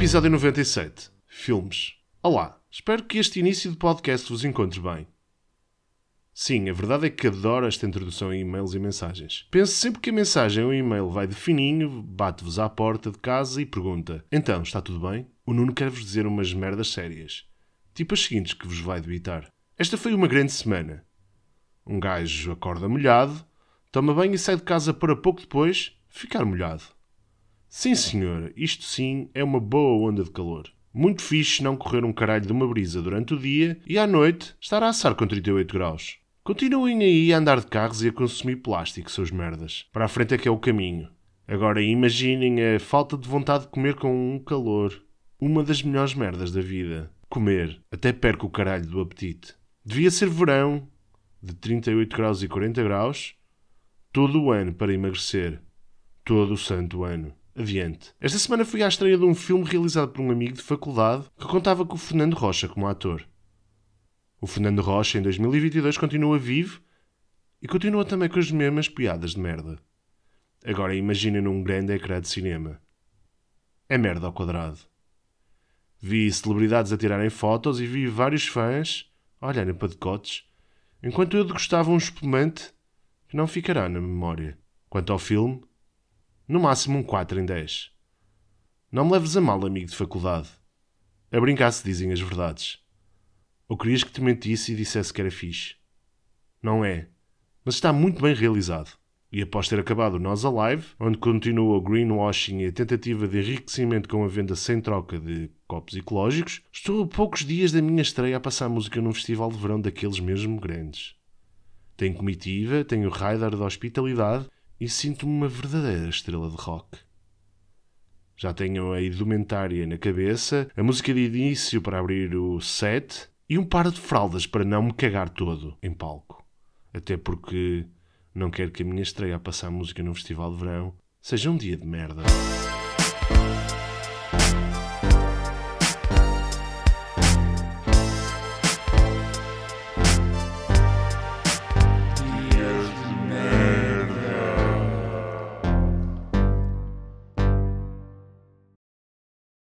Episódio 97. Filmes. Olá, espero que este início de podcast vos encontre bem. Sim, a verdade é que adoro esta introdução em e-mails e mensagens. Penso sempre que a mensagem ou e-mail vai de fininho, bate-vos à porta de casa e pergunta: Então, está tudo bem? O Nuno quer vos dizer umas merdas sérias. Tipo as seguintes que vos vai debitar. Esta foi uma grande semana. Um gajo acorda molhado, toma banho e sai de casa para pouco depois ficar molhado. Sim, senhor, isto sim é uma boa onda de calor. Muito fixe não correr um caralho de uma brisa durante o dia e à noite estar a assar com 38 graus. Continuem aí a andar de carros e a consumir plástico, seus merdas. Para a frente é que é o caminho. Agora imaginem a falta de vontade de comer com um calor. Uma das melhores merdas da vida. Comer. Até perco o caralho do apetite. Devia ser verão, de 38 graus e 40 graus, todo o ano para emagrecer. Todo o santo ano. Adiante. Esta semana fui à estreia de um filme realizado por um amigo de faculdade que contava com o Fernando Rocha como ator. O Fernando Rocha, em 2022, continua vivo e continua também com as mesmas piadas de merda. Agora imaginem num grande ecrã de cinema. É merda ao quadrado. Vi celebridades a tirarem fotos e vi vários fãs olharem para decotes, enquanto eu degustava um espumante que não ficará na memória. Quanto ao filme, no máximo um 4 em 10. Não me leves a mal, amigo de faculdade. A brincar se dizem as verdades. Ou querias que te mentisse e dissesse que era fixe? Não é, mas está muito bem realizado. E após ter acabado o Nós Alive, onde continua o greenwashing e a tentativa de enriquecimento com a venda sem troca de copos ecológicos, estou a poucos dias da minha estreia a passar música num festival de verão daqueles mesmo grandes. Tenho comitiva, tenho radar de hospitalidade e sinto-me uma verdadeira estrela de rock. Já tenho a indumentária na cabeça, a música de início para abrir o set e um par de fraldas para não me cagar todo em palco. Até porque não quero que a minha estreia a passar música num festival de verão seja um dia de merda.